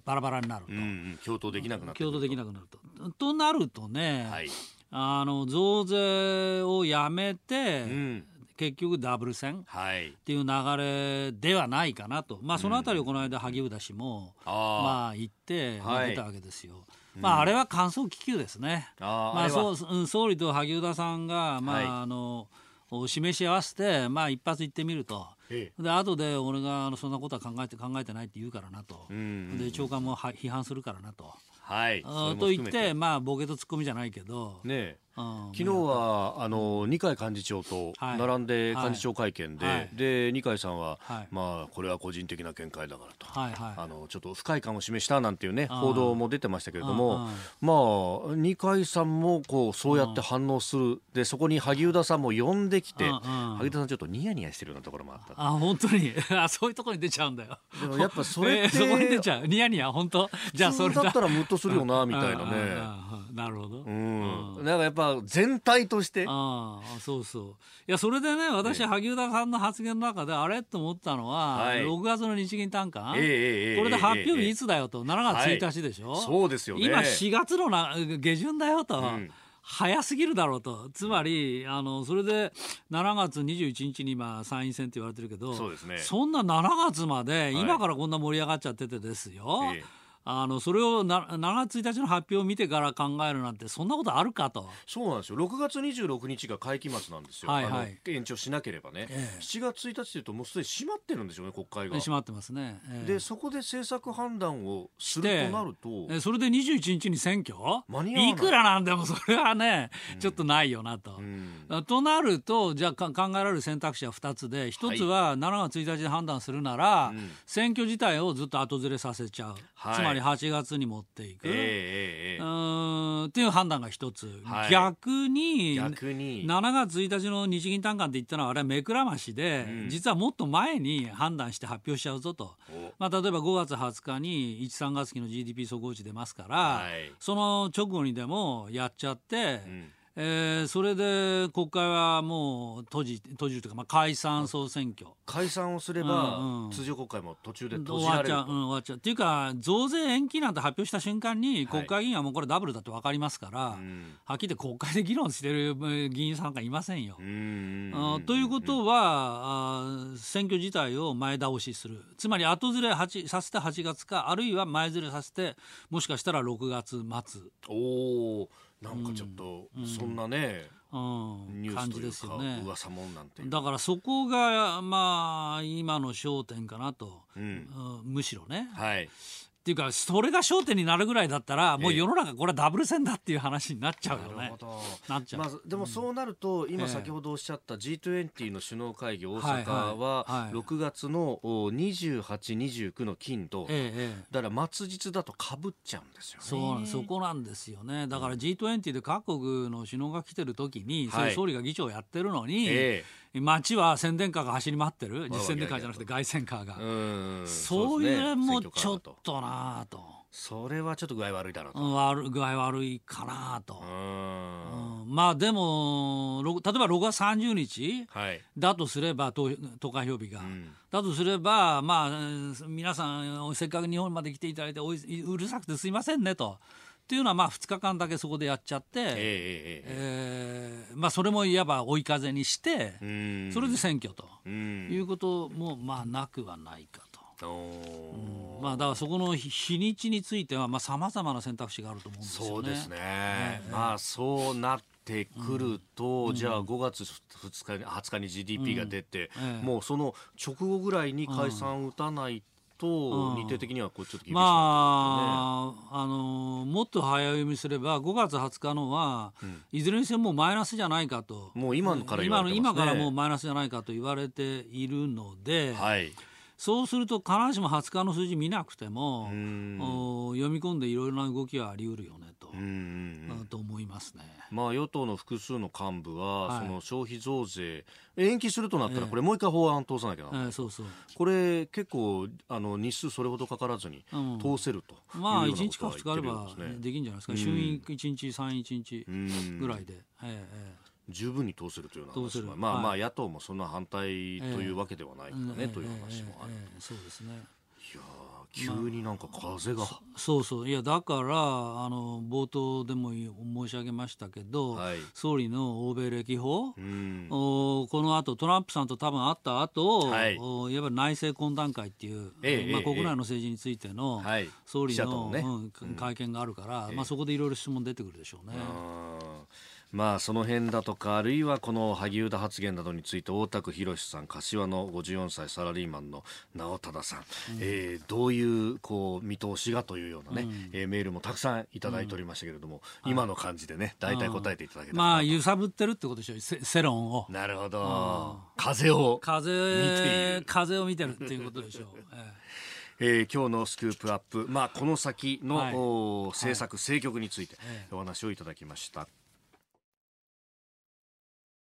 バラバラになると、うんうん共闘できなくなって共同できなくなると。となるとね、はい。あの増税をやめて、うん。結局ダブル戦っはい。ていう流れではないかなと、まあ、そのあたりをこの間萩生田氏も、あまあ、言って、出たわけですよ。まあ、あれは感想気球ですね。まあ、あーあそううん総理と萩生田さんが、まあはい。あの示し合わせて、まあ、一発言ってみると。えで後で俺があのそんなことは考えて考えてないって言うからなと、うんで長官もは批判するからなと、はい。と言ってまあボケとツッコミじゃないけど、ね昨日はあの二階幹事長とはい。並んで幹事長会見で、はい。で二階さんは、はい。まあこれは個人的な見解だからと、はいはい。あのちょっと不快感を示したなんていうね報道も出てましたけれどうんも、まあ二階さんもこうそうやって反応する。でそこに萩生田さんも呼んできて、萩生田さんちょっとニヤニヤしてるようなところもあった。あ本当に？あそういうところに出ちゃうんだよ。でもやっぱそれって、えーそこに出ちゃう？ニヤニヤ？本当？じゃあそれだ。ったらムッとするよなみたいなね。なるほど。うん、なんかやっぱ全体として、ああそうそう。いやそれでね私、ええ。萩生田さんの発言の中であれ？と思ったのは、はい。6月の日銀短観、ええええええこれで発表ええ日いつだよと。7月1日でしょ、そうですよね。今4月のな下旬だよと、ん。早すぎるだろうと。つまりあのそれで7月21日に今参院選って言われてるけどそうですね。そんな7月までい。今からこんな盛り上がっちゃっててですよ、ええあのそれをな7月1日の発表を見てから考えるなんてそんなことあるかと。そうなんですよ。6月26日が会期末なんですよ、はいはい。延長しなければね、ええ。7月1日というともうすでに閉まってるんでしょうね国会が。閉まってますね。ええ。でそこで政策判断をするとなると。えそれで21日に選挙？い。いくらなんでもそれはね、ちょっとないよなと。うん。となるとじゃあか考えられる選択肢は2つで1つは7月1日に判断するなら、うん。選挙自体をずっと後ずれさせちゃう、はい。つまり8月に持っていく、えええええうえ。ーんっていう判断が1つ、はい。逆に逆に。7月1日の日銀短観って言ったのはあれは目くらましで、うん。実はもっと前に判断して発表しちゃうぞと。お。まあ、例えば5月20日に13月期の GDP 速報値出ますから、はい。その直後にでもやっちゃって、うんえーそれで国会はもう閉じ閉じるというか、まあ、解散総選挙。解散をすれば、うんうん。通常国会も途中で閉終わっちゃう、じられるとうん、終わっちゃう。っていうか増税延期なんて発表した瞬間にはい。国会議員はもうこれダブルだって分かりますから、うん。はっきり言って国会で議論してるえー議員さんなんかいませんよ。うんあーということは、あー選挙自体を前倒しする。つまり後ずれ8させて8月かあるいは前ずれさせてもしかしたら6月末、おおなんかちょっと、そんなねうん。ニュー感じスというかですよね。噂もんなんて。だからそこがまあ今の焦点かなと、うん。うん。むしろね。はいっていうかそれが焦点になるぐらいだったらもうええ世の中これはダブル戦だっていう話になっちゃうよね。なるほ。ど。なっちゃう。まずでもそうなると、今ええ。先ほどおっしゃった G20 の首脳会議大はい阪はいははい。6月のお28、29の金と、ええええ。だから末日だとかぶっちゃうんですよね。そうなんそこなんですよね。だから G20 で各国の首脳が来てる時に、総理が議長やってるのに、え街は宣伝カーが走り回ってる？わ実宣伝カーじゃなくて凱旋カーが、えうん。そうですね。いうのもちょっとなぁと、それはちょっと具合悪いだろうと。うん、悪具合悪いかなぁと、うん。うん。まあでもろ例えば6月30日はい。だとすれば投投開票日が、ん。だとすればまあうん皆さんせっかく日本まで来ていただいてうるさくてすいませんねと。っていうのはまあ2日間だけそこでやっちゃって、えええーまあ、それもいわば追い風にして、それで選挙と。うん。いうこともまあなくはないかと。おー。まあ、だからそこの日日にちについてはさまざ、まな選択肢があると思うんですよね。そうですね、ええまあそうなってくると、じゃあ5月2日に20日に GDP が出て、ええ。もうその直後ぐらいに解散を打たないと、うん。日程的にはこうちょっと厳しいまあ、あのもっと早読みすれば5月20日のは、いずれにせよもうマイナスじゃないかと。もう今から言わ今の今からもうマイナスじゃないかと言われているので、はいそうすると必ずしも20日の数字見なくても読み込んでいろいろな動きはあり得るよねと,、うん。うんうんと思いますね。まあ、与党の複数の幹部は、はい。その消費増税延期するとなったら、ええ。これもう一回法案通さなきゃならない、えーそうそう。これ結構あの日数それほどかからずにうん。通せるというまあような1日か2日あればうできるんじゃないですか、うん。衆院1日参院1日うん。ぐらいで、ええ十分に通せるというような話はまあはい。まあ野党もそんな反対というわけではないからね、ええという話もある、ええええそうですね。いや急になんか風が、そうそう。いやだからあの冒頭でも申し上げましたけど、はい。総理の欧米歴訪、うん。おこの後トランプさんと多分会った後、はい。おいわば内政懇談会っていう、まあ、ええええ国内の政治についてのはい。総理の、のね。うん会見があるから、ええ。まあ、そこでいろいろ質問出てくるでしょうね。うんまあその辺だとかあるいはこの萩生田発言などについて大田区博さん柏の54歳サラリーマンの直忠さん、えーどういうこう見通しがというようなね、えーメールもたくさんいただいておりましたけれども、今の感じでね大体答えていただけたまあ揺さぶってるってことでしょせ世論を。なるほど。風を風見ている。風を見てるっていうことでしょう、ええ。ー今日のスクープアップ、まあ、この先の、はい。お政策、政局についてええ。お話をいただきました。